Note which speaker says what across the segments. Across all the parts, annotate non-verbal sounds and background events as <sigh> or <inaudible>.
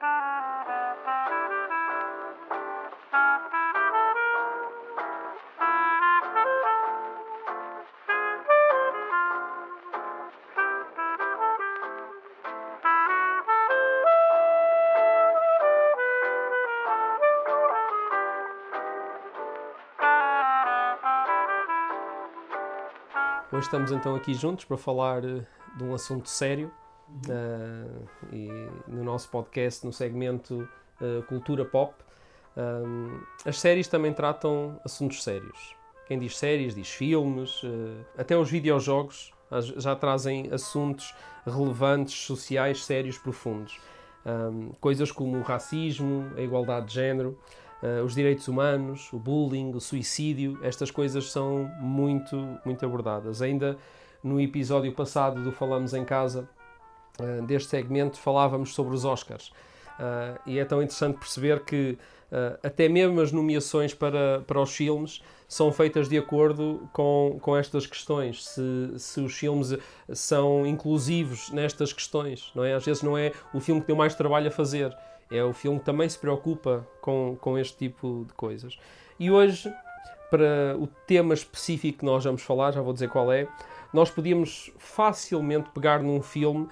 Speaker 1: Hoje estamos então aqui juntos para falar uh, de um assunto sério uh, e no nosso podcast, no segmento uh, Cultura Pop. Um, as séries também tratam assuntos sérios. Quem diz séries, diz filmes, até os videojogos já trazem assuntos relevantes, sociais, sérios, profundos. Um, coisas como o racismo, a igualdade de género, uh, os direitos humanos, o bullying, o suicídio, estas coisas são muito, muito abordadas. Ainda no episódio passado do Falamos em Casa, uh, deste segmento, falávamos sobre os Oscars. Uh, e é tão interessante perceber que até mesmo as nomeações para, para os filmes são feitas de acordo com, com estas questões, se, se os filmes são inclusivos nestas questões, não é? Às vezes não é o filme que deu mais trabalho a fazer, é o filme que também se preocupa com, com este tipo de coisas. E hoje, para o tema específico que nós vamos falar, já vou dizer qual é, nós podíamos facilmente pegar num filme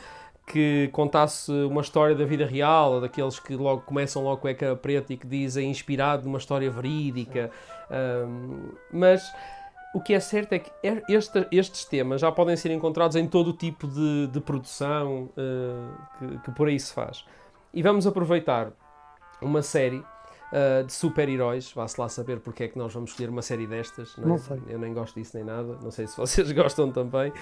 Speaker 1: que contasse uma história da vida real, ou daqueles que logo começam logo com a cara preta e que dizem inspirado numa história verídica. Um, mas o que é certo é que este, estes temas já podem ser encontrados em todo o tipo de, de produção uh, que, que por aí se faz. E vamos aproveitar uma série uh, de super-heróis. Vá-se lá saber porque é que nós vamos escolher uma série destas.
Speaker 2: Não, é? não sei.
Speaker 1: Eu nem gosto disso nem nada. Não sei se <laughs> vocês gostam também.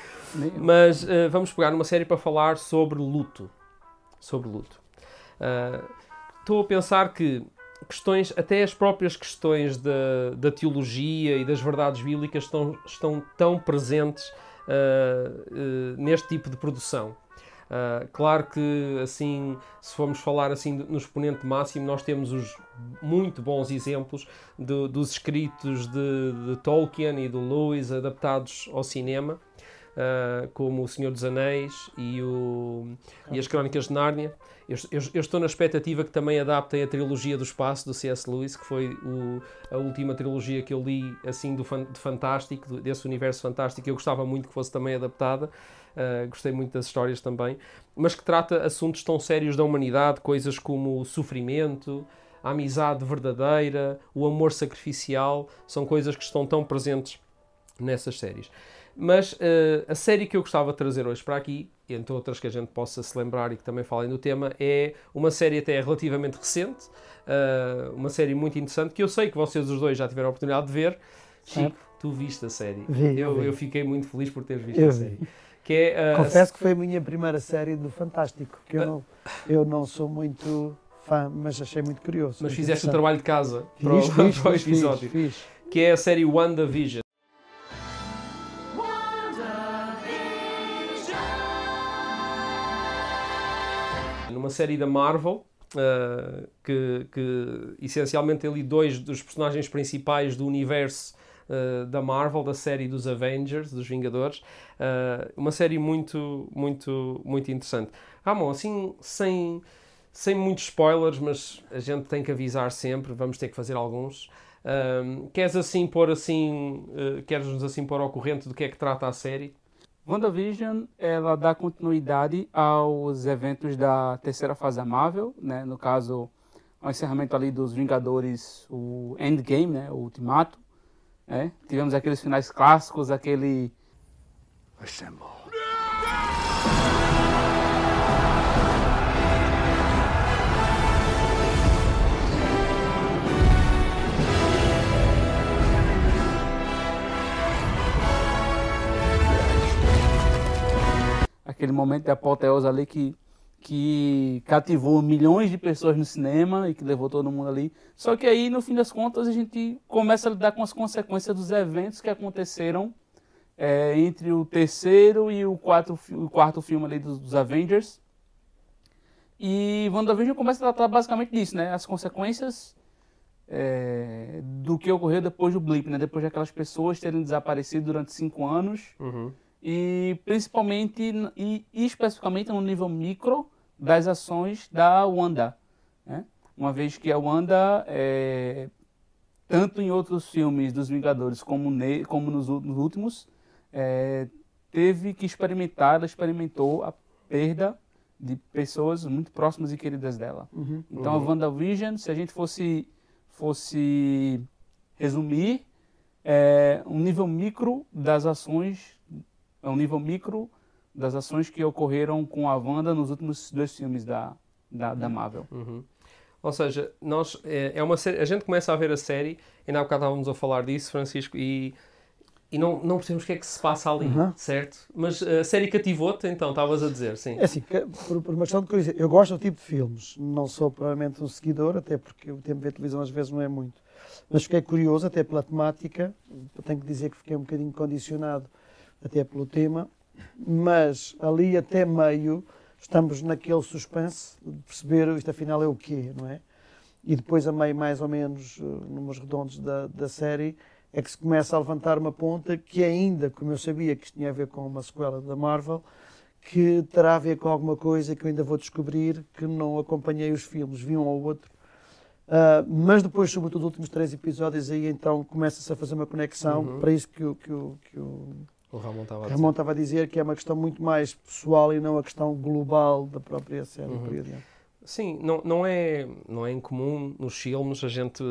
Speaker 1: Mas uh, vamos pegar uma série para falar sobre luto. Sobre luto. Uh, estou a pensar que questões, até as próprias questões da, da teologia e das verdades bíblicas estão, estão tão presentes neste tipo de produção. Uh, claro que, assim, se formos falar assim no exponente máximo, nós temos os muito bons exemplos de, dos escritos de, de, Tolkien e do Lewis adaptados ao cinema, uh, como O Senhor dos Anéis e, o, e as Crónicas de Nárnia. Eu, eu, eu, estou na expectativa que também adaptem a trilogia do espaço do C.S. Lewis, que foi o, a última trilogia que eu li assim do, de fantástico, desse universo fantástico. Eu gostava muito que fosse também adaptada. Uh, gostei muito das histórias também, mas que trata assuntos tão sérios da humanidade, coisas como o sofrimento, a amizade verdadeira, o amor sacrificial, são coisas que estão tão presentes nessas séries. Mas uh, a série que eu gostava de trazer hoje para aqui, entre outras que a gente possa se lembrar e que também falem do tema, é uma série até relativamente recente, uh, uma série muito interessante, que eu sei que vocês os dois já tiveram a oportunidade de ver. Chico, tu viste a série.
Speaker 2: Vi,
Speaker 1: eu,
Speaker 2: vi.
Speaker 1: eu fiquei muito feliz por teres visto
Speaker 2: eu
Speaker 1: a série.
Speaker 2: Vi.
Speaker 1: Que é,
Speaker 2: uh, Confesso que foi a minha primeira série do Fantástico, que eu não, eu não sou muito fã, mas achei muito curioso.
Speaker 1: Mas fizeste o trabalho de casa
Speaker 2: fiz,
Speaker 1: para, o,
Speaker 2: fiz, <laughs>
Speaker 1: para o episódio.
Speaker 2: Fiz, fiz.
Speaker 1: Que é a série WandaVision. Numa série da Marvel, uh, que, que essencialmente tem ali dois dos personagens principais do universo uh, da Marvel, da série dos Avengers, dos Vingadores. Uh, uma série muito, muito, muito interessante. Ramon, assim, sem, sem muitos spoilers, mas a gente tem que avisar sempre, vamos ter que fazer alguns. Um, queres assim pôr assim, uh, queres-nos assim pôr ao corrente do que é que trata a série?
Speaker 3: WandaVision, ela dá continuidade aos eventos da terceira fase da Marvel, né? No caso, o encerramento ali dos Vingadores, o Endgame, né? O Ultimato. Né? Tivemos aqueles finais clássicos, aquele... Assemble. aquele momento de apoteose ali que, que cativou milhões de pessoas no cinema e que levou todo mundo ali. Só que aí, no fim das contas, a gente começa a lidar com as consequências dos eventos que aconteceram é, entre o terceiro e o quarto, o quarto filme ali dos, dos Avengers. E WandaVision começa a tratar basicamente disso, né? As consequências é, do que ocorreu depois do blip, né? Depois daquelas pessoas terem desaparecido durante cinco anos.
Speaker 1: Uhum
Speaker 3: e principalmente e especificamente no nível micro das ações da Wanda. né? uma vez que a Wanda, é, tanto em outros filmes dos Vingadores como, ne, como nos, nos últimos, é, teve que experimentar, ela experimentou a perda de pessoas muito próximas e queridas dela.
Speaker 2: Uhum.
Speaker 3: Então
Speaker 1: Uhum.
Speaker 3: a WandaVision, se a gente fosse, fosse resumir, é um nível micro das ações, é um nível micro das ações que ocorreram com a Wanda nos últimos dois filmes da, da, da Marvel.
Speaker 1: Uhum. Ou seja, nós, é, é uma série, a gente começa a ver a série, ainda há bocado estávamos a falar disso, Francisco, e, e não, não percebemos o que é que se passa ali,
Speaker 2: Uhum.
Speaker 1: certo? Mas a série cativou-te, então, estavas a dizer, sim.
Speaker 2: É assim, por, por uma questão de curiosidade, eu gosto do tipo de filmes, não sou provavelmente um seguidor, até porque o tempo de ver televisão às vezes não é muito. Mas fiquei curioso, até pela temática, tenho que dizer que fiquei um bocadinho condicionado até pelo tema, mas ali até meio estamos naquele suspense de perceber isto afinal é o quê, não é? E depois a meio, mais ou menos, eh, numas redondos da, da série, é que se começa a levantar uma ponta que ainda, como eu sabia que isto tinha a ver com uma sequela da Marvel, que terá a ver com alguma coisa que eu ainda vou descobrir, que não acompanhei os filmes, vi um ou outro. Ah, mas depois, sobretudo, os últimos três episódios, aí então começa-se a fazer uma conexão
Speaker 1: Uhum.
Speaker 2: para isso que, o- que, o- que o
Speaker 1: O Ramon estava a dizer.
Speaker 2: Ramon estava a dizer, que é uma questão muito mais pessoal e não a questão global da própria série.
Speaker 1: Uhum. Sim, não, não, é, não é incomum nos filmes a gente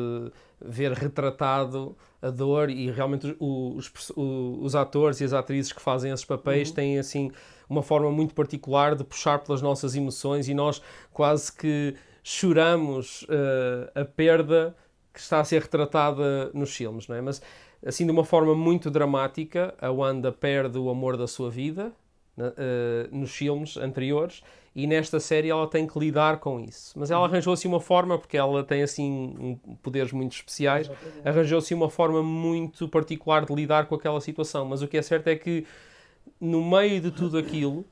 Speaker 1: ver retratado a dor e realmente os, os, os atores e as atrizes que fazem esses papéis
Speaker 2: Uhum.
Speaker 1: têm assim uma forma muito particular de puxar pelas nossas emoções e nós quase que choramos eh, a perda que está a ser retratada nos filmes, não é? Mas assim de uma forma muito dramática, a Wanda perde o amor da sua vida na- eh, nos filmes anteriores e nesta série ela tem que lidar com isso. Mas ela arranjou assim uma forma, porque ela tem assim um- poderes muito especiais, arranjou-se uma forma muito particular de lidar com aquela situação. Mas o que é certo é que no meio de tudo aquilo,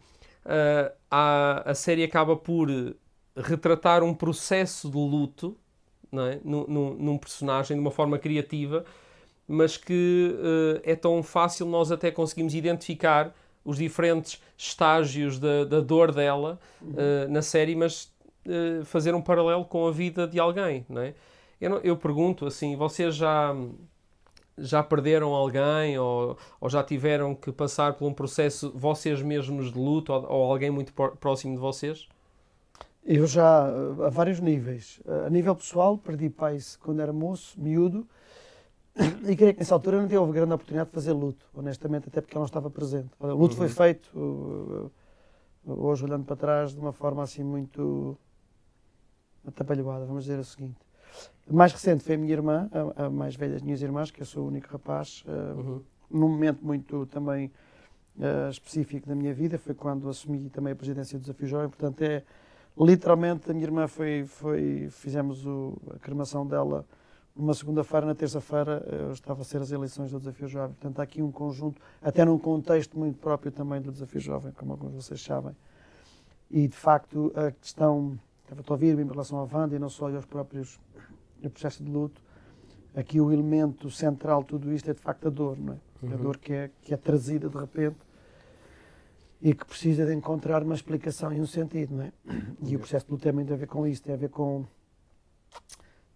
Speaker 1: ah, há- a série acaba por retratar um processo de luto não é? num, num- num personagem de uma forma criativa, mas que eh, é tão fácil nós até conseguimos identificar os diferentes estágios da, da dor dela eh, na série, mas eh, fazer um paralelo com a vida de alguém, não é? Eu, não- eu pergunto assim, vocês já já perderam alguém ou, ou já tiveram que passar por um processo vocês mesmos de luto ou, ou alguém muito próximo de vocês?
Speaker 2: Eu já, a vários níveis. A nível pessoal, perdi pais quando era moço, miúdo, <coughs> e creio que nessa altura não tive grande oportunidade de fazer luto, honestamente, até porque ela não estava presente. O luto foi
Speaker 1: Uhum.
Speaker 2: feito, uh, uh, hoje olhando para trás, de uma forma assim muito atabalhoada, vamos dizer o seguinte. A mais recente foi a minha irmã, a, a mais velha das minhas irmãs, que eu sou o único rapaz, uh,
Speaker 1: Uhum.
Speaker 2: num momento muito também eh, específico da minha vida, foi quando assumi também a presidência do Desafio Jovem, portanto é literalmente a minha irmã foi, foi fizemos o, a cremação dela numa segunda-feira, na terça-feira eh, estava a ser as eleições do Desafio Jovem, portanto há aqui um conjunto, até num contexto muito próprio também do Desafio Jovem, como alguns de vocês sabem, e de facto a questão, estava a ouvir em relação à Wanda e não só aos próprios o processo de luto, aqui o elemento central de tudo isto é de facto a dor, não é? A
Speaker 1: Uhum.
Speaker 2: dor que é, que é trazida de repente e que precisa de encontrar uma explicação e um sentido, não é? E o processo de luto tem muito a ver com isso, tem a ver com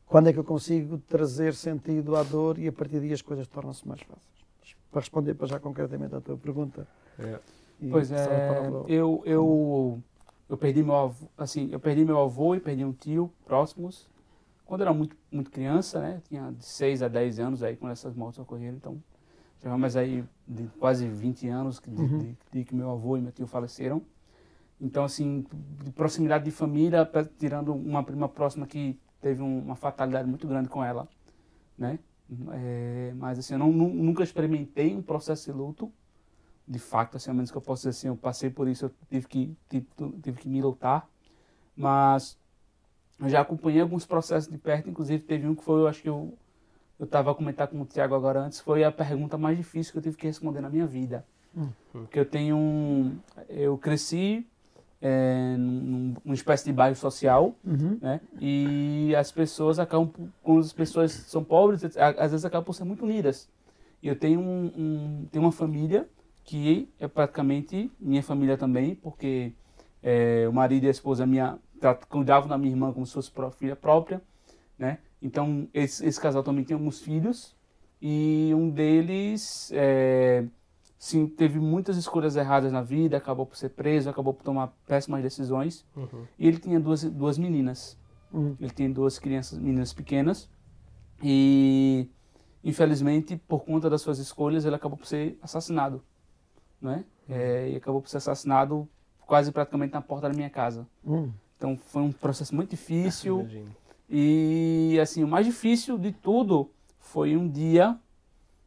Speaker 2: quando é que eu consigo trazer sentido à dor e a partir daí as coisas tornam-se mais fáceis. Para responder para já concretamente à tua pergunta.
Speaker 1: É.
Speaker 3: Pois é, eu, eu, eu perdi meu avô, assim, eu perdi meu avô e perdi um tio próximos quando eu era muito, muito criança, né? Tinha de 6 a 10 anos aí quando essas mortes ocorreram, então já mais aí de quase 20 anos que, de,
Speaker 2: Uhum.
Speaker 3: de- de que meu avô e meu tio faleceram. Então, assim, de proximidade de família, tirando uma prima próxima que teve um- uma fatalidade muito grande com ela, né? É, mas, assim, eu não, nu- nunca experimentei um processo de luto, de fato, assim, ao menos que eu possa dizer assim, eu passei por isso, eu tive que, tive, tive que me lutar, mas eu já acompanhei alguns processos de perto, inclusive teve um que foi, eu acho que eu eu estava a comentar com o Tiago agora antes, foi a pergunta mais difícil que eu tive que responder na minha vida.
Speaker 2: Hum.
Speaker 3: Porque eu tenho um, eu cresci é, num- numa espécie de bairro social,
Speaker 2: Uhum.
Speaker 3: né? E as pessoas acabam, quando as pessoas são pobres, às vezes acabam por ser muito unidas. Eu tenho, um, um- tenho uma família que é praticamente minha família também, porque é, o marido e a esposa minha, cuidavam da minha irmã como se fosse filha própria, né? Então, esse, esse casal também tinha alguns filhos e um deles é, sim, teve muitas escolhas erradas na vida, acabou por ser preso, acabou por tomar péssimas decisões. Uhum. E ele tinha duas, duas meninas. Uhum. Ele tinha duas crianças, meninas pequenas. E, infelizmente, por conta das suas escolhas, ele acabou por ser assassinado. Não é? Uhum. é e acabou por ser assassinado quase praticamente na porta da minha casa. Uhum. Então, foi um processo muito difícil. e, assim, o mais difícil de tudo foi um dia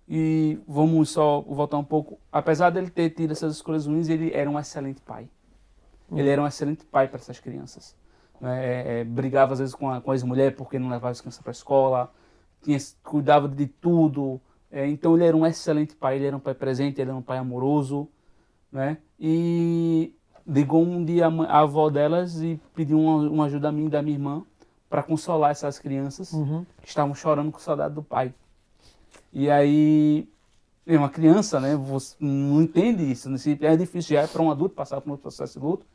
Speaker 3: e vamos só voltar um pouco. Apesar dele ter tido essas escolhas ruins, ele era um excelente pai. Ele era um excelente pai para essas crianças. É, é, brigava às vezes com a, com a ex-mulher porque não levava as crianças para a escola, tinha, cuidava de tudo. É, então ele era um excelente pai, ele era um pai presente, ele era um pai amoroso. Né? E ligou um dia a, a avó delas e pediu uma, uma, ajuda a mim e da minha irmã para consolar essas crianças uhum. que estavam chorando com saudade do pai. E aí, é uma criança, né? Você não entende isso. Né? É difícil já é para um adulto passar por um processo de luto.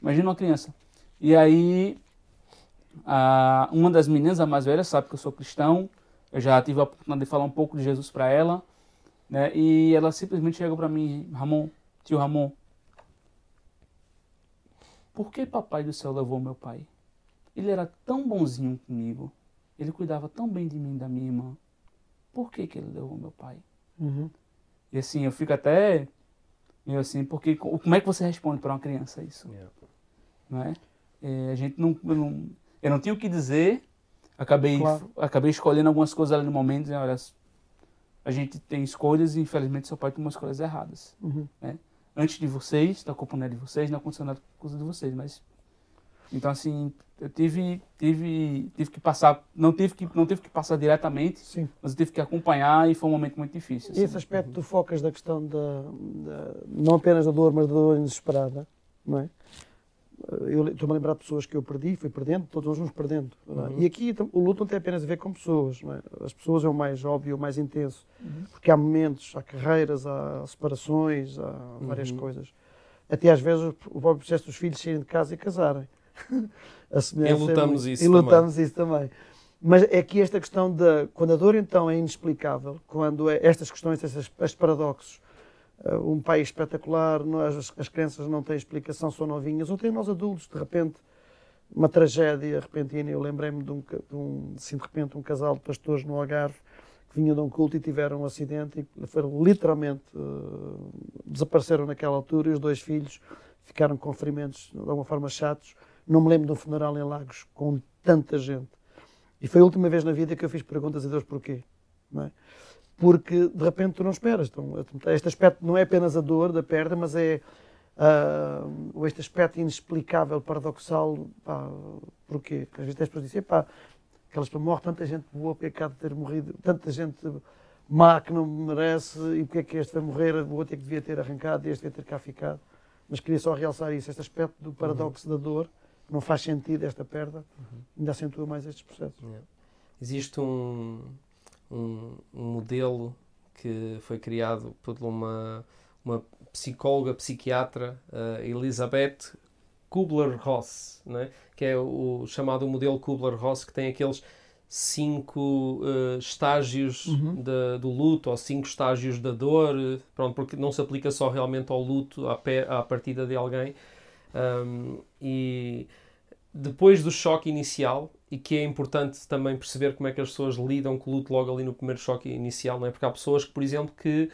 Speaker 3: Imagina uma criança. E aí, a, uma das meninas, a mais velha, sabe que eu sou cristão. Eu já tive a oportunidade de falar um pouco de Jesus para ela. Né? E ela simplesmente chegou para mim, Ramon, tio Ramon, por que papai do céu levou meu pai? Ele era tão bonzinho comigo. Ele cuidava tão bem de mim e da minha irmã por que, que ele levou meu pai? Uhum. E assim, eu fico até meio assim, porque como é que você responde para uma criança isso? Yeah. Não é? é? a gente não, eu não, eu não tinha o que dizer, acabei, claro. acabei escolhendo algumas coisas ali no momento, dizendo, olha, a gente tem escolhas e infelizmente seu pai tomou escolhas erradas. Uhum. Né? Antes de vocês, a culpa não é de vocês, não aconteceu nada por causa de vocês, mas então assim, eu tive, tive, tive que passar, não tive que, não tive que passar diretamente, Sim. mas eu tive que acompanhar e foi um momento muito difícil.
Speaker 2: Assim. E esse aspecto uhum. tu focas da questão da, da, não apenas da dor, mas da dor inesperada, não é? Eu estou-me a lembrar de pessoas que eu perdi, fui perdendo, todos nós vamos perdendo. É? Uhum. E aqui o luto não tem apenas a ver com pessoas, é? As pessoas é o mais óbvio, o mais intenso, uhum. porque há momentos, há carreiras, há separações, há várias uhum. coisas. Até às vezes o próprio processo dos filhos saírem de casa e casarem. <laughs>
Speaker 1: a semelhança. E lutamos isso
Speaker 2: e lutamos também. isso também. Mas é que esta questão da. Quando a dor então é inexplicável, quando é, estas questões, estes, estes paradoxos, uh, um pai espetacular, as, as crianças não têm explicação, são novinhas, ou tem nós adultos, de repente, uma tragédia repentina. Eu lembrei-me de, um, de, um, assim, de repente, um casal de pastores no Algarve que vinham de um culto e tiveram um acidente e foram literalmente. Uh, desapareceram naquela altura e os dois filhos ficaram com ferimentos de alguma forma chatos não me lembro de um funeral em Lagos com tanta gente. E foi a última vez na vida que eu fiz perguntas a Deus porquê. É? Porque de repente tu não esperas. Então, este aspecto não é apenas a dor da perda, mas é uh, este aspecto inexplicável, paradoxal. Pá, porquê? Às vezes as pessoas dizem, pá, aquelas para morre tanta gente boa, porque é que de ter morrido, tanta gente má que não merece, e porque é que este vai morrer, o outro é que devia ter arrancado e este devia ter cá ficado. Mas queria só realçar isso, este aspecto do paradoxo uhum. da dor não faz sentido esta perda, uhum. ainda acentua mais estes processos. Yeah.
Speaker 1: Existe um, um, um, modelo que foi criado por uma, uma psicóloga, psiquiatra, uh, Elizabeth Kubler-Ross, né? que é o chamado modelo Kubler-Ross, que tem aqueles cinco uh, estágios uhum. de, do luto ou cinco estágios da dor, pronto, porque não se aplica só realmente ao luto, à, pé, à partida de alguém. Um, e depois do choque inicial, e que é importante também perceber como é que as pessoas lidam com o luto logo ali no primeiro choque inicial, não é? Porque há pessoas que, por exemplo, que.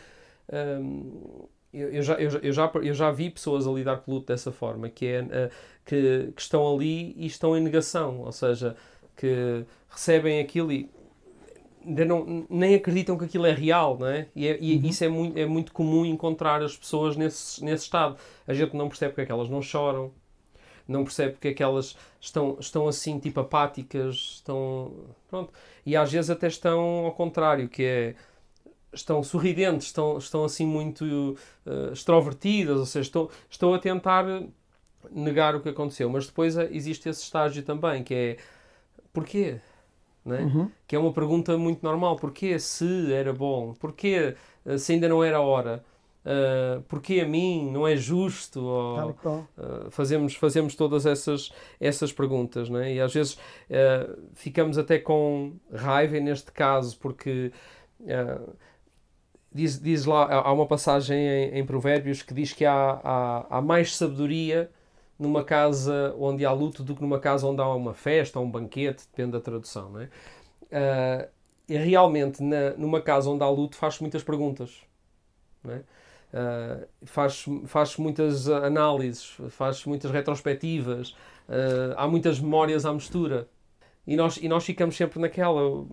Speaker 1: Um, eu, eu, já, eu, eu, já, eu já vi pessoas a lidar com o luto dessa forma, que é uh, que, que estão ali e estão em negação, ou seja, que recebem aquilo e não, nem acreditam que aquilo é real, não é? E, é, e uhum. isso é muito, é muito comum encontrar as pessoas nesse, nesse estado. A gente não percebe porque é que elas não choram, não percebe porque é que elas estão, estão assim, tipo apáticas, estão. Pronto. E às vezes até estão ao contrário, que é. Estão sorridentes, estão, estão assim muito uh, extrovertidas, ou seja, estão, estão a tentar negar o que aconteceu. Mas depois eh, existe esse estágio também, que é porquê? É? Uhum. Que é uma pergunta muito normal. Porquê se era bom? Porquê eh, se ainda não era a hora? Uh, porquê a mim? Não é justo? Ou, uh, fazemos, fazemos todas essas, essas perguntas, não é? E às vezes uh, ficamos até com raiva neste caso, porque diz, diz lá, há uma passagem em, em Provérbios que diz que há, há, há mais sabedoria numa casa onde há luto do que numa casa onde há uma festa ou um banquete, depende da tradução, não é? Uh, e realmente, na, numa casa onde há luto, faz muitas perguntas, não é? Uh, faz, faz muitas análises, faz muitas retrospectivas, uh, há muitas memórias à mistura. E nós, e nós ficamos sempre naquela,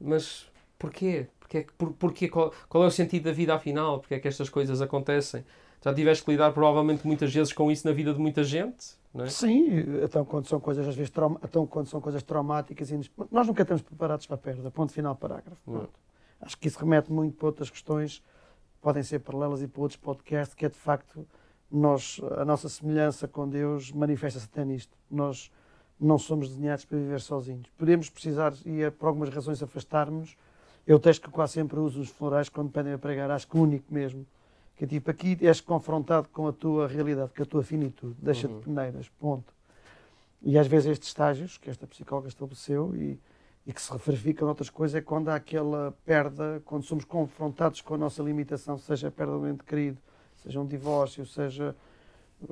Speaker 1: mas porquê? porquê, por, porquê qual, qual é o sentido da vida afinal? Porque é que estas coisas acontecem? Já tiveste que lidar provavelmente muitas vezes com isso na vida de muita gente, é?
Speaker 2: Sim, então quando são coisas às vezes trauma, então quando são coisas traumáticas, nós nunca estamos preparados para a perda, ponto final parágrafo. Acho que isso remete muito para outras questões, podem ser paralelas e para outros podcasts, que é de facto nós, a nossa semelhança com Deus manifesta-se até nisto. Nós não somos desenhados para viver sozinhos. Podemos precisar, e é por algumas razões, afastar-nos. Eu texto que quase sempre uso os florais quando pedem a pregar, acho que único mesmo que é tipo, aqui és confrontado com a tua realidade, com a tua finitude, deixa-te uhum. peneiras, ponto. E às vezes estes estágios que esta psicóloga estabeleceu e, e que se verificam outras coisas é quando há aquela perda, quando somos confrontados com a nossa limitação, seja a perda do ente querido, seja um divórcio, seja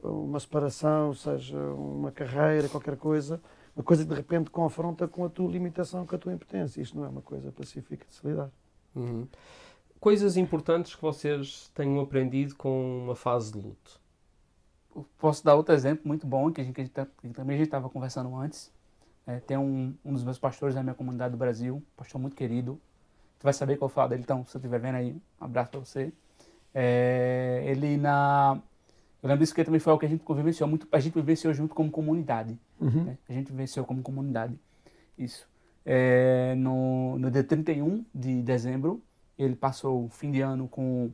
Speaker 2: uma separação, seja uma carreira, qualquer coisa, uma coisa que de repente confronta com a tua limitação, com a tua impotência. Isto não é uma coisa pacífica de se lidar.
Speaker 1: Uhum coisas importantes que vocês tenham aprendido com uma fase de luto?
Speaker 3: Posso dar outro exemplo muito bom, que, a gente, que, a gente, que também a gente estava conversando antes. É, tem um, um dos meus pastores da minha comunidade do Brasil, pastor muito querido. Tu vai saber qual eu falo dele, então, se você estiver vendo aí, um abraço para você. É, ele na... Eu lembro disso porque também foi algo que a gente vivenciou muito, a gente vivenciou junto como comunidade. Uhum. Né? A gente vivenciou como comunidade. Isso. É, no, no dia 31 de dezembro, ele passou o fim de ano com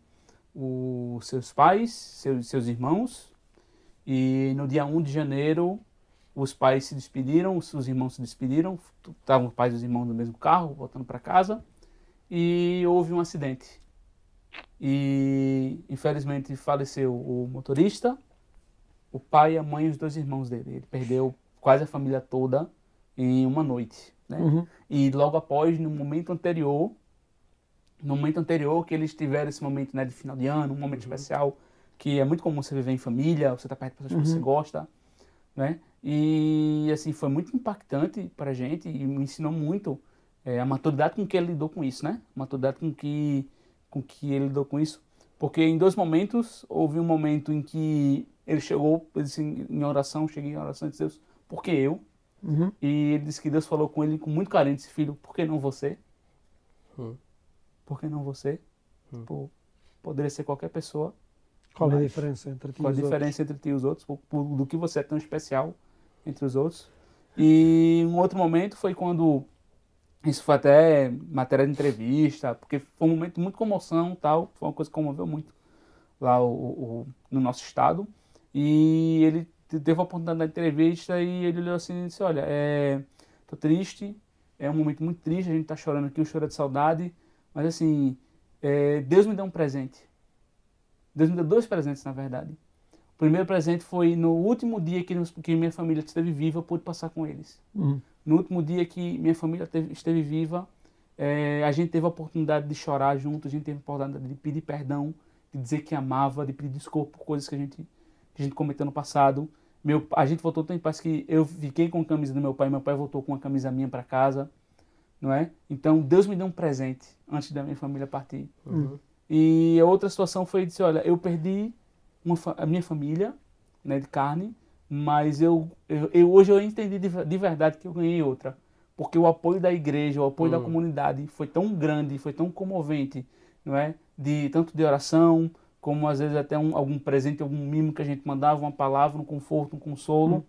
Speaker 3: os seus pais, seus, seus irmãos, e no dia 1 de janeiro os pais se despediram, os irmãos se despediram, estavam os pais e os irmãos no mesmo carro, voltando para casa, e houve um acidente. E infelizmente faleceu o motorista, o pai, a mãe e os dois irmãos dele. Ele perdeu quase a família toda em uma noite. Né? Uhum. E logo após, no momento anterior, no momento anterior que eles tiveram esse momento né, de final de ano, um momento uhum. especial, que é muito comum você viver em família, você está perto de pessoas uhum. que você gosta, né? E assim, foi muito impactante para a gente e me ensinou muito é, a maturidade com que ele lidou com isso, né? A maturidade com que, com que ele lidou com isso. Porque em dois momentos, houve um momento em que ele chegou ele disse, em oração, cheguei em oração e disse, Deus, por que eu? Uhum. E ele disse que Deus falou com ele com muito carinho, disse, filho, por que não você? Uhum por que não você? Hum. Por, poderia ser qualquer pessoa.
Speaker 2: Qual a diferença entre ti
Speaker 3: Qual a diferença entre ti e os outros? Por, por, do que você é tão especial entre os outros? E um outro momento foi quando isso foi até matéria de entrevista, porque foi um momento de muita comoção tal, foi uma coisa que comoveu muito lá o, o, no nosso estado. E ele teve a oportunidade da entrevista e ele olhou assim e disse, olha, é, tô triste, é um momento muito triste, a gente tá chorando aqui, o choro é de saudade, mas assim, é, Deus me deu um presente. Deus me deu dois presentes, na verdade. O primeiro presente foi no último dia que, nos, que minha família esteve viva, eu pude passar com eles. Uhum. No último dia que minha família teve, esteve viva, é, a gente teve a oportunidade de chorar junto, a gente teve a oportunidade de pedir perdão, de dizer que amava, de pedir desculpa por coisas que a gente, que a gente cometeu no passado. Meu, a gente voltou tão em paz que eu fiquei com a camisa do meu pai, meu pai voltou com a camisa minha para casa não é? Então Deus me deu um presente antes da minha família partir. Uhum. E a outra situação foi dizer, olha, eu perdi uma, a minha família, né, de carne, mas eu, eu, eu hoje eu entendi de, de, verdade que eu ganhei outra, porque o apoio da igreja, o apoio uhum. da comunidade foi tão grande, foi tão comovente, não é? De tanto de oração, como às vezes até um, algum presente, algum mimo que a gente mandava, uma palavra, um conforto, um consolo. Uhum.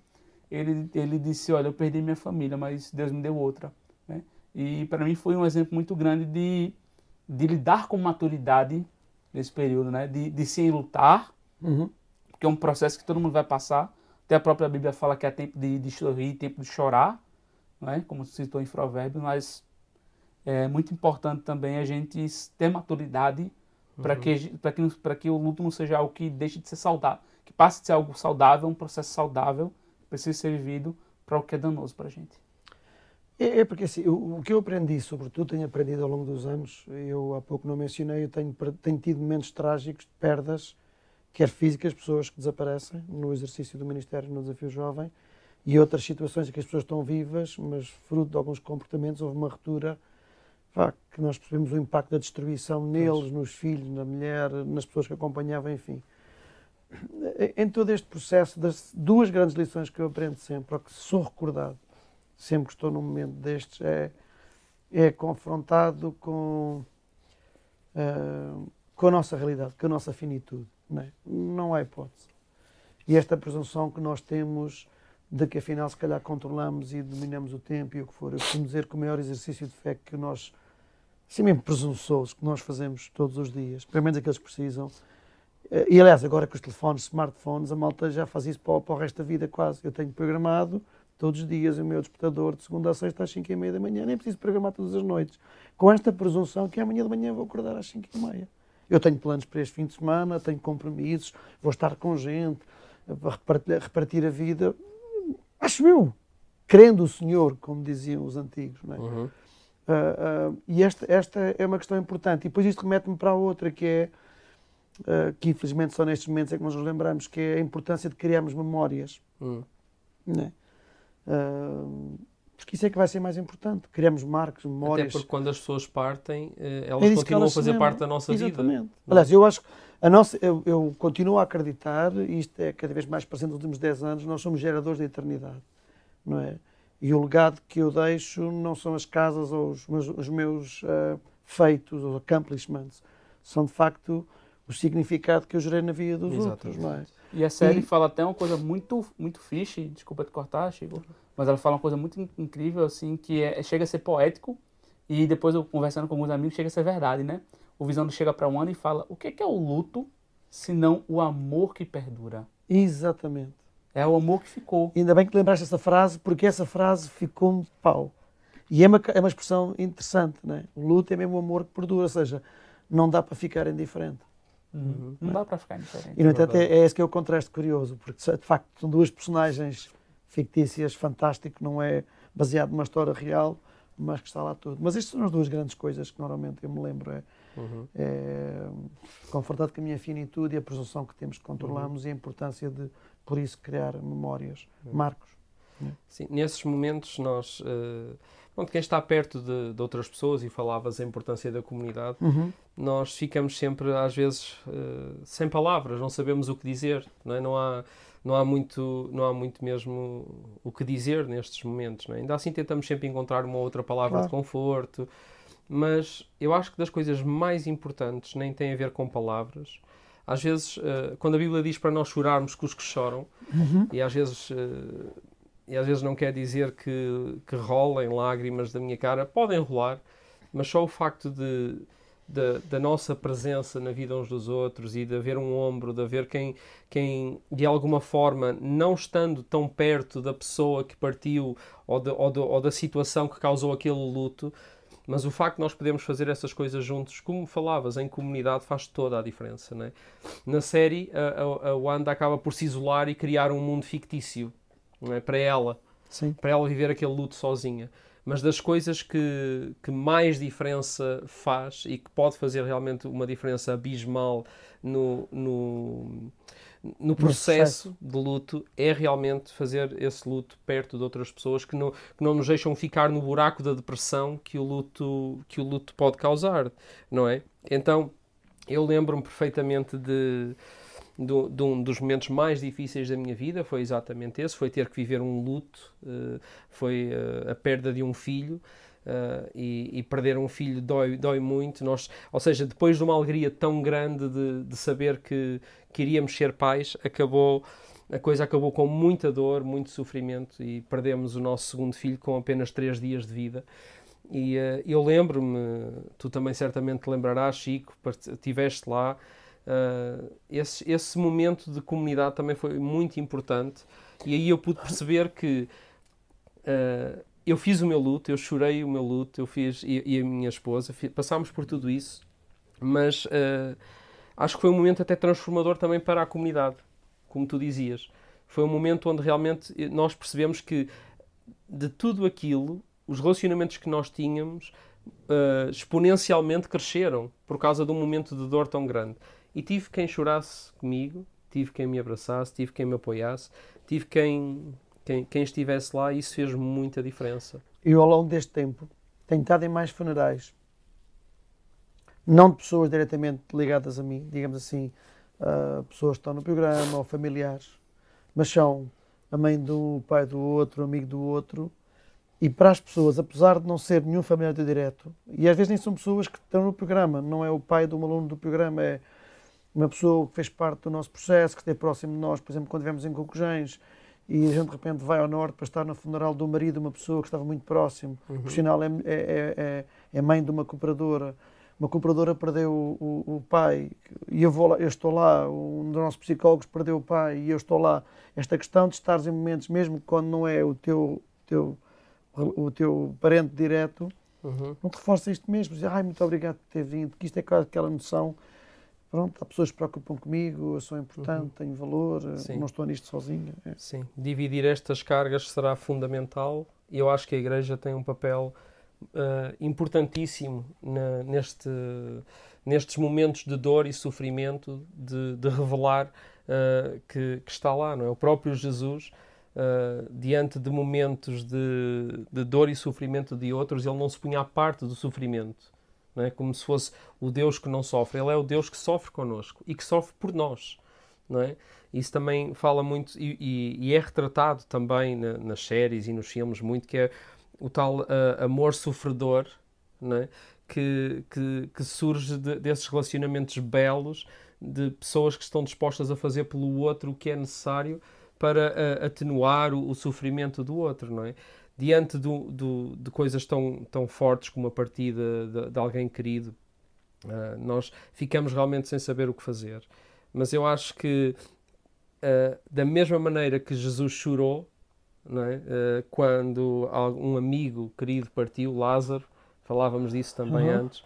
Speaker 3: Ele, ele disse, olha, eu perdi minha família, mas Deus me deu outra. Né? E para mim foi um exemplo muito grande de, de lidar com maturidade nesse período, né? De, de se lutar, uhum. porque é um processo que todo mundo vai passar. Até a própria Bíblia fala que é tempo de, de sorrir, tempo de chorar, não é? como citou em Provérbios, mas é muito importante também a gente ter maturidade para que, para que, para que o luto não seja algo que deixe de ser saudável, que passe de ser algo saudável, um processo saudável, precisa ser vivido para o que é danoso para a gente.
Speaker 2: É, é porque assim, o, o, que eu aprendi, sobretudo tenho aprendido ao longo dos anos, eu há pouco não mencionei, eu tenho, tenho tido momentos trágicos de perdas, quer físicas, pessoas que desaparecem no exercício do Ministério no Desafio Jovem, e outras situações em que as pessoas estão vivas, mas fruto de alguns comportamentos houve uma ruptura que nós percebemos o impacto da destruição neles, nos filhos, na mulher, nas pessoas que acompanhavam, enfim. Em todo este processo, das duas grandes lições que eu aprendo sempre, ou que sou recordado, sempre que estou num momento destes, é, é confrontado com, uh, com a nossa realidade, com a nossa finitude. Não, é? não há hipótese. E esta presunção que nós temos de que afinal se calhar controlamos e dominamos o tempo e o que for. Eu costumo dizer que o maior exercício de fé que nós assim mesmo presunçosos que nós fazemos todos os dias, pelo menos aqueles que precisam. Eh, e aliás, agora com os telefones, smartphones, a malta já faz isso para, para o resto da vida quase. Eu tenho programado todos os dias o meu despertador de segunda a sexta às 5 e meia da manhã, nem preciso programar todas as noites, com esta presunção que amanhã de manhã vou acordar às 5 e meia. Eu tenho planos para este fim de semana, tenho compromissos, vou estar com gente, repartir, repartir a vida. Acho eu, crendo o Senhor, como diziam os antigos. Não é? Uhum. Uh, uh, e esta, esta é uma questão importante. E depois isto remete-me para a outra, que é, uh, que infelizmente só nestes momentos é que nós nos lembramos, que é a importância de criarmos memórias. Hum. Né? Porque isso é que vai ser mais importante. Criamos marcos, memórias.
Speaker 1: Até porque quando as pessoas partem, eh, elas é continuam a fazer parte da nossa
Speaker 2: Exatamente.
Speaker 1: vida.
Speaker 2: Aliás, eu acho a nossa, eu, eu, continuo a acreditar, e isto é cada vez mais presente nos últimos 10 anos, nós somos geradores da eternidade. Não é? E o legado que eu deixo não são as casas ou os meus, os meus uh, feitos, os accomplishments. São, de facto, o significado que eu gerei na vida dos Exatamente. outros. Não é?
Speaker 3: E a série e... fala até uma coisa muito, muito fixe, desculpa te cortar, Chico, mas ela fala uma coisa muito incrível, assim, que é, chega a ser poético e depois eu conversando com alguns amigos chega a ser verdade, né? O Visão chega para um ano e fala, o que é o luto se não o amor que perdura?
Speaker 2: Exatamente.
Speaker 3: É o amor que ficou.
Speaker 2: Ainda bem que lembraste essa frase, porque essa frase ficou um pau. E é uma, é uma expressão interessante, não é? O luto é mesmo o amor que perdura, ou seja, não dá para ficar indiferente.
Speaker 3: Uhum. Não, dá para ficar indiferente.
Speaker 2: E, no entanto, é, é esse que é o contraste curioso, porque de facto são duas personagens fictícias, fantástico, não é baseado numa história real, mas que está lá tudo. Mas estas são as duas grandes coisas que normalmente eu me lembro. É, uhum. é confortado com a minha finitude e a presunção que temos de controlarmos uhum. e a importância de por isso criar memórias, uhum. marcos.
Speaker 1: Sim, nesses momentos nós, uh, bom, quem está perto de, de, outras pessoas e falavas a importância da comunidade, uhum. nós ficamos sempre às vezes uh, sem palavras, não sabemos o que dizer, não, é? não há não há muito não há muito mesmo o que dizer nestes momentos, é? ainda assim tentamos sempre encontrar uma outra palavra claro. de conforto, mas eu acho que das coisas mais importantes nem tem a ver com palavras às vezes, uh, quando a Bíblia diz para nós chorarmos com os que choram, uhum. e às vezes. Uh, e às vezes não quer dizer que, que rolem lágrimas da minha cara, podem rolar, mas só o facto de, de, da nossa presença na vida uns dos outros e de haver um ombro, de haver quem, quem de alguma forma, não estando tão perto da pessoa que partiu ou, de, ou, de, ou da situação que causou aquele luto, mas o facto de nós podermos fazer essas coisas juntos, como falavas, em comunidade, faz toda a diferença. Né? Na série, a, a, a Wanda acaba por se isolar e criar um mundo fictício é? para ela, Sim. para ela viver aquele luto sozinha. Mas das coisas que, que mais diferença faz e que pode fazer realmente uma diferença abismal no, no no processo de luto é realmente fazer esse luto perto de outras pessoas que não, que não nos deixam ficar no buraco da depressão que o luto, que o luto pode causar, não é? Então, eu lembro-me perfeitamente de, de, de, um dos momentos mais difíceis da minha vida, foi exatamente esse, foi ter que viver um luto, uh, foi uh, a perda de um filho, Uh, e, e, perder um filho dói, dói muito. Nós, ou seja, depois de uma alegria tão grande de, de saber que, que iríamos ser pais, acabou a coisa acabou com muita dor, muito sofrimento e perdemos o nosso segundo filho com apenas três dias de vida. E uh, eu lembro-me, tu também certamente te lembrarás, Chico, estiveste lá. Uh, esse, esse momento de comunidade também foi muito importante e aí eu pude perceber que uh, eu fiz o meu luto, eu chorei o meu luto, eu fiz e, e a minha esposa, fiz, passámos por tudo isso Mas uh, acho que foi um momento até transformador também para a comunidade, como tu dizias. Foi um momento onde realmente nós percebemos que de tudo aquilo, os relacionamentos que nós tínhamos uh, exponencialmente cresceram por causa de um momento de dor tão grande. E tive quem chorasse comigo, tive quem me abraçasse, tive quem me apoiasse, tive quem, quem, quem estivesse lá e isso fez muita diferença.
Speaker 2: E ao longo deste tempo tenho estado em mais funerais. Não de pessoas diretamente ligadas a mim, digamos assim, uh, pessoas que estão no programa ou familiares, mas são a mãe do pai do outro, amigo do outro, e para as pessoas, apesar de não ser nenhum familiar direto, e às vezes nem são pessoas que estão no programa, não é o pai de um aluno do programa, é uma pessoa que fez parte do nosso processo, que esteve próximo de nós, por exemplo, quando estivemos em Cocujães, e a gente de repente vai ao norte para estar no funeral do marido de uma pessoa que estava muito próximo, uhum. por sinal é, é, é, é, mãe de uma cooperadora, uma cooperadora perdeu o, o, o, pai e eu, vou lá, eu estou lá, um dos nossos psicólogos perdeu o pai e eu estou lá. Esta questão de estares em momentos, mesmo quando não é o teu, teu, o teu parente direto, uhum. não reforça isto mesmo. Dizer, ai, muito obrigado por ter vindo, que isto é aquela noção pronto, há pessoas que se preocupam comigo, eu sou importante, uhum. tenho valor, eh, Sim. não estou nisto sozinho.
Speaker 1: É. Sim, dividir estas cargas será fundamental e eu acho que a Igreja tem um papel uh, importantíssimo na, neste, nestes momentos de dor e sofrimento de, de revelar uh, que, que, está lá, não é? O próprio Jesus, uh, diante de momentos de, de dor e sofrimento de outros, ele não se punha à parte do sofrimento é? como se fosse o Deus que não sofre. Ele é o Deus que sofre connosco e que sofre por nós. É? Isso também fala muito e, e, e é retratado também na, nas séries e nos filmes muito, que é o tal uh, amor sofredor é? que, que, que surge de, desses relacionamentos belos de pessoas que estão dispostas a fazer pelo outro o que é necessário para uh, atenuar o, o, sofrimento do outro, não é? Diante do, do, de coisas tão, tão fortes como a partida de, de alguém querido, uh, nós ficamos realmente sem saber o que fazer. Mas eu acho que, uh, da mesma maneira que Jesus chorou, é? uh, quando um amigo querido partiu, Lázaro, falávamos disso também uhum. antes.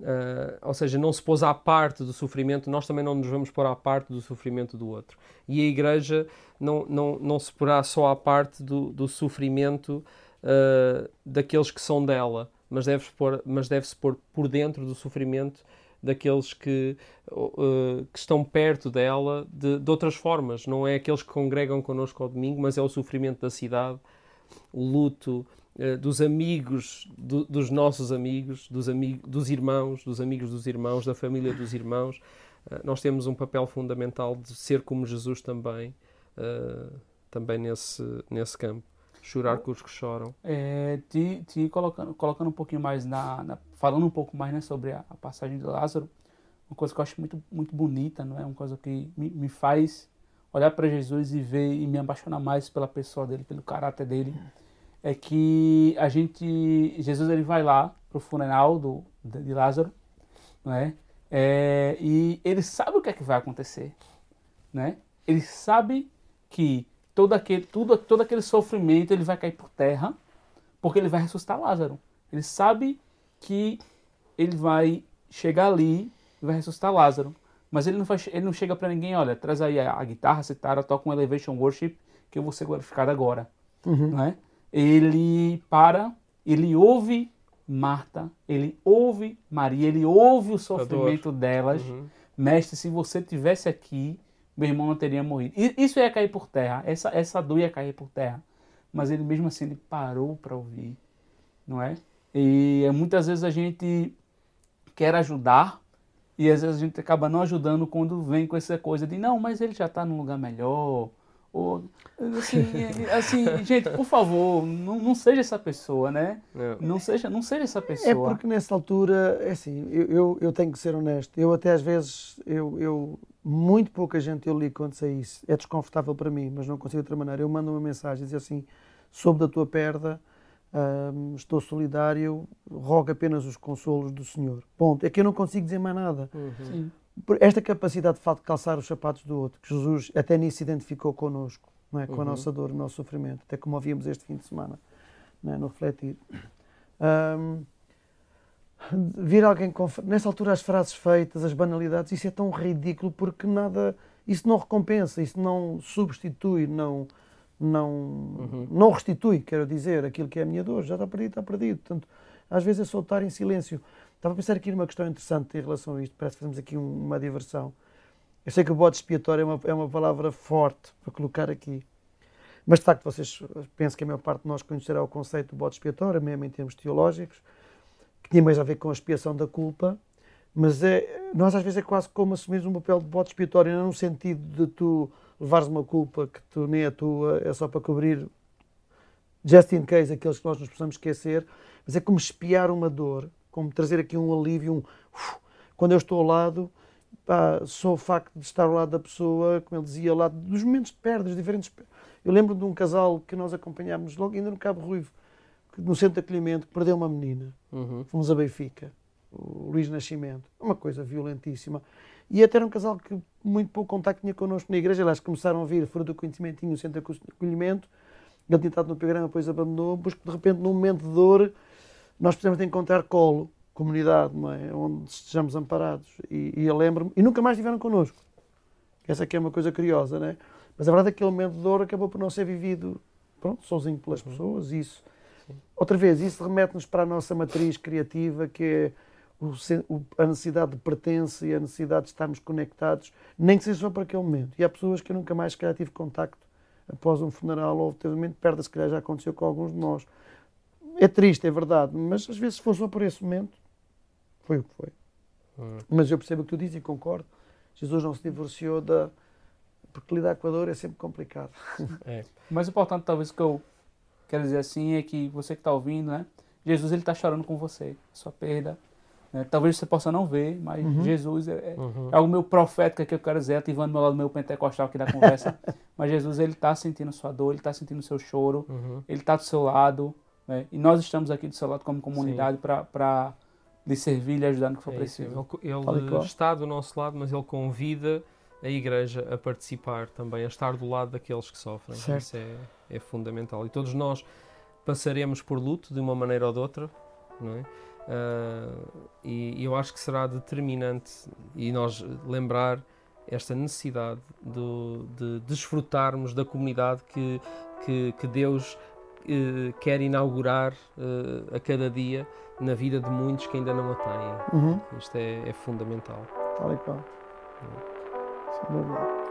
Speaker 1: Uh, ou seja, não se pôs à parte do sofrimento, nós também não nos vamos pôr à parte do sofrimento do outro. E a Igreja não, não, não se porá só à parte do, do sofrimento uh, daqueles que são dela, mas deve-se pôr, mas deve -se pôr por dentro do sofrimento daqueles que, uh, que estão perto dela de, de, outras formas. Não é aqueles que congregam connosco ao domingo, mas é o sofrimento da cidade, o luto, dos amigos, do, dos nossos amigos, dos, amigos, dos irmãos, dos amigos dos irmãos, da família dos irmãos. Uh, nós temos um papel fundamental de ser como Jesus também uh, também nesse, nesse campo. Chorar com os que choram.
Speaker 3: É, te, te colocando, colocando um pouquinho mais na, na falando um pouco mais né, sobre a, a, passagem de Lázaro, uma coisa que eu acho muito, muito bonita, não é? Uma coisa que me, me faz olhar para Jesus e ver e me apaixonar mais pela pessoa dele, pelo caráter dele, é que a gente, Jesus ele vai lá pro funeral do, de Lázaro, não é? E ele sabe o que é que vai acontecer, né? Ele sabe que todo aquele, tudo, todo aquele sofrimento ele vai cair por terra, porque ele vai ressuscitar Lázaro. Ele sabe que ele vai chegar ali e vai ressuscitar Lázaro. Mas ele não, vai, ele não chega para ninguém, olha, traz aí a, a guitarra, citara, toca um Elevation Worship, que eu vou ser glorificado agora. Uhum. Não é? Ele para, ele ouve Marta, ele ouve Maria, ele ouve o sofrimento delas. Uhum. Mestre, se você tivesse aqui, meu irmão não teria morrido. Isso ia cair por terra, essa, essa dor ia cair por terra. Mas ele mesmo assim ele parou para ouvir, não é? E muitas vezes a gente quer ajudar e às vezes a gente acaba não ajudando quando vem com essa coisa de não, mas ele já está num lugar melhor. Ou, assim, assim, gente, por favor, não, não seja essa pessoa, né? Não. não seja, não seja essa pessoa.
Speaker 2: É porque nessa altura, é assim, eu, eu, eu tenho que ser honesto. Eu até às vezes, eu, eu muito pouca gente eu li quando sei isso. É desconfortável para mim, mas não consigo de outra maneira. Eu mando uma mensagem diz assim: soube da tua perda, hum, estou solidário, rogo apenas os consolos do Senhor. Ponto. É que eu não consigo dizer mais nada. Uhum. Esta capacidade de, de calçar os sapatos do outro, que Jesus até nisso identificou connosco, não é? com uhum. a nossa dor, o nosso sofrimento, até como ouvimos este fim de semana, não é? no refletir. Hum, vir alguém com. Nessa altura, as frases feitas, as banalidades, isso é tão ridículo porque nada. Isso não recompensa, isso não substitui, não. Não,
Speaker 1: Uhum.
Speaker 2: não restitui, quero dizer, aquilo que é a minha dor. Já está perdido, está perdido. Portanto, às vezes é só estar em silêncio. Estava a pensar aqui numa questão interessante em relação a isto. Parece que fazemos aqui um- uma diversão. Eu sei que o bode expiatório é uma, é uma palavra forte para colocar aqui. Mas, de facto, vocês penso que a maior parte de nós conhecerá o conceito do bode expiatório, mesmo em termos teológicos, que tinha mais a ver com a expiação da culpa. Mas é, nós, às vezes, é quase como assumir um papel de bode expiatório, não no sentido de tu levares uma culpa que tu nem é tua, é só para cobrir, just in case, aqueles que nós nos possamos esquecer, mas é como espiar uma dor, como trazer aqui um alívio, um quando eu estou ao lado, pá, só o facto de estar ao lado da pessoa, como ele dizia, ao lado dos momentos de perda, dos diferentes. Eu lembro de um casal que nós acompanhámos logo ainda no Cabo Ruivo, no centro de acolhimento, que perdeu uma menina.
Speaker 1: Uhum.
Speaker 2: Fomos a Benfica, o Luís Nascimento, uma coisa violentíssima. E até era um casal que muito pouco contacto tinha connosco na igreja, aliás, começaram a vir, fruto do conhecimento, tinha o centro de acolhimento, ele tinha estado no programa, depois abandonou, porque de repente, num momento de dor, nós precisamos de encontrar colo, comunidade, é? onde estejamos amparados. E, e eu lembro-me, e nunca mais estiveram connosco. Essa aqui é uma coisa curiosa, não é? Mas a verdade é que aquele momento de dor acabou por não ser vivido, pronto, sozinho pelas pessoas, e isso. Outra vez, isso remete-nos para a nossa matriz criativa, que é o a necessidade de pertença e a necessidade de estarmos conectados, nem que seja só para aquele momento. E há pessoas que eu nunca mais, se calhar, tive contacto após um funeral ou teve um momento de perda, se calhar já aconteceu com alguns de nós. É triste, é verdade, mas às vezes se for só por esse momento, foi o que foi.
Speaker 1: Hum.
Speaker 2: Mas eu percebo o que tu dizes e concordo. Jesus não se divorciou da. Porque lidar com a dor é sempre complicado. <laughs>
Speaker 1: É.
Speaker 3: O <laughs> mais importante, talvez, que eu quero dizer assim, é que você que está ouvindo, né? Jesus, ele está chorando com você, sua perda. né? Talvez você possa não ver, mas
Speaker 2: Uhum.
Speaker 3: Jesus é, é
Speaker 1: Uhum.
Speaker 3: algo meu profético que eu quero dizer, ativando meu lado meu pentecostal aqui da conversa. <laughs> mas Jesus, ele está sentindo sua dor, ele está sentindo o seu choro,
Speaker 1: Uhum.
Speaker 3: ele está do seu lado. Né? E nós estamos aqui do seu lado como comunidade para lhe servir e lhe ajudar no que for
Speaker 1: É
Speaker 3: preciso.
Speaker 1: Ele, ele está do nosso lado, mas ele convida a Igreja a participar também, a estar do lado daqueles que sofrem.
Speaker 2: Certo.
Speaker 1: Isso é, é fundamental. E todos nós passaremos por luto de uma maneira ou de outra, não é? Ah, e, e eu acho que será determinante e nós lembrar esta necessidade do- de desfrutarmos da comunidade que, que, que Deus quer inaugurar eh, a cada dia na vida de muitos que ainda não a têm.
Speaker 2: Uhum.
Speaker 1: Isto é, é fundamental.
Speaker 2: Tal e qual. Sem dúvida.